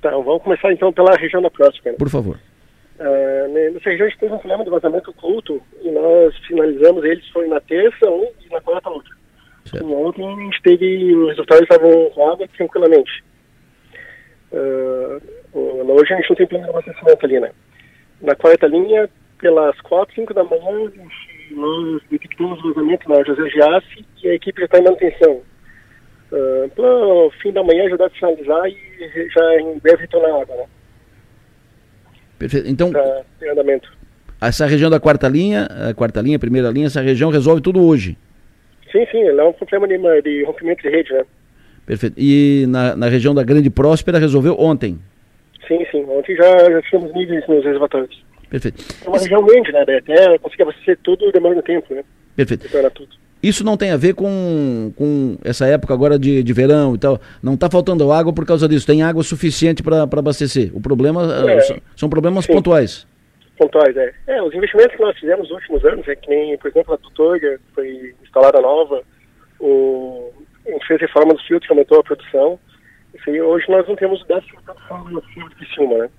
Tá, vamos começar então pela região da próxima. Né? Por favor. Uh, nessa região a gente teve um problema de vazamento oculto e nós finalizamos eles, foi na terça um, e na quarta outra. E ontem a gente teve, os resultados estavam água tranquilamente. Uh, hoje a gente não tem plano de abastecimento ali, né? Na quarta linha, pelas quatro, cinco da manhã, nós detectamos vazamento na José Giassi e a equipe já está em manutenção. Uh, fim da manhã ajudar a finalizar e já em breve retornar a água, né? Perfeito. Então, andamento. essa região da quarta linha, a quarta linha, a primeira linha, essa região resolve tudo hoje? Sim, sim, é um problema de, de rompimento de rede, né? Perfeito. E na, na região da Grande Próspera resolveu ontem? Sim, sim. Ontem já, já tínhamos níveis nos reservatórios. Perfeito. É uma região grande, né? Até conseguir abastecer tudo demora um tempo, né? Perfeito. Isso não tem a ver com, com essa época agora de, de verão e tal. Não está faltando água por causa disso. Tem água suficiente para abastecer. O problema é, eh, são, são, problemas sim. pontuais. Pontuais, é. É, os investimentos que nós fizemos nos últimos anos, é que nem, por exemplo, a tutoria foi instalada nova, o, a gente fez reforma dos filtros que aumentou a produção. Isso aí, hoje nós não temos déficit de produção no filtro de cima, né?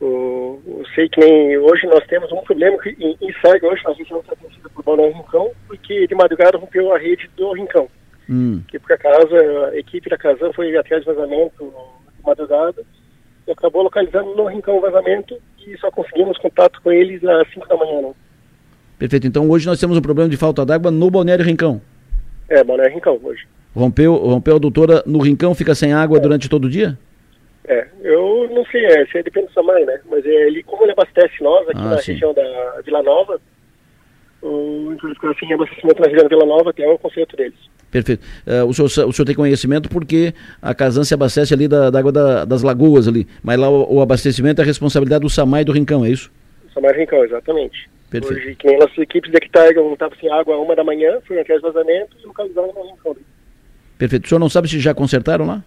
O, eu sei que nem hoje nós temos um problema que em, em Sarga hoje nós estamos atendidos por Balneário Rincão, porque de madrugada rompeu a rede do Rincão. Hum. Que por acaso a equipe da Casan foi atrás de vazamento de madrugada e acabou localizando no Rincão o vazamento e só conseguimos contato com eles às 5 da manhã. Né? Perfeito. Então hoje nós temos um problema de falta d'água no Balneário Rincão. É, Balneário Rincão hoje. Rompeu, rompeu a doutora no Rincão, fica sem água é. durante todo o dia? É, eu não sei, é, isso depende do tamanho, né? Mas é, ele, como ele abastece nós aqui ah, na sim. região da Vila Nova, o, então assim, abastecimento na região da Vila Nova tem um conceito deles. Perfeito. Uh, o, senhor, o senhor tem conhecimento porque a Casan se abastece ali da, da água da, das lagoas ali, mas lá o, o, abastecimento é a responsabilidade do Samai e do Rincão, é isso? Samai e Rincão, exatamente. Perfeito. Hoje, que nem nossas equipes de Hectargon estavam sem água a uma da manhã, foram atrás de vazamento e localizaram no Rincão. Perfeito. O senhor não sabe se já consertaram lá?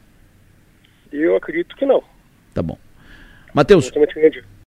Eu acredito que não. Tá bom. Matheus.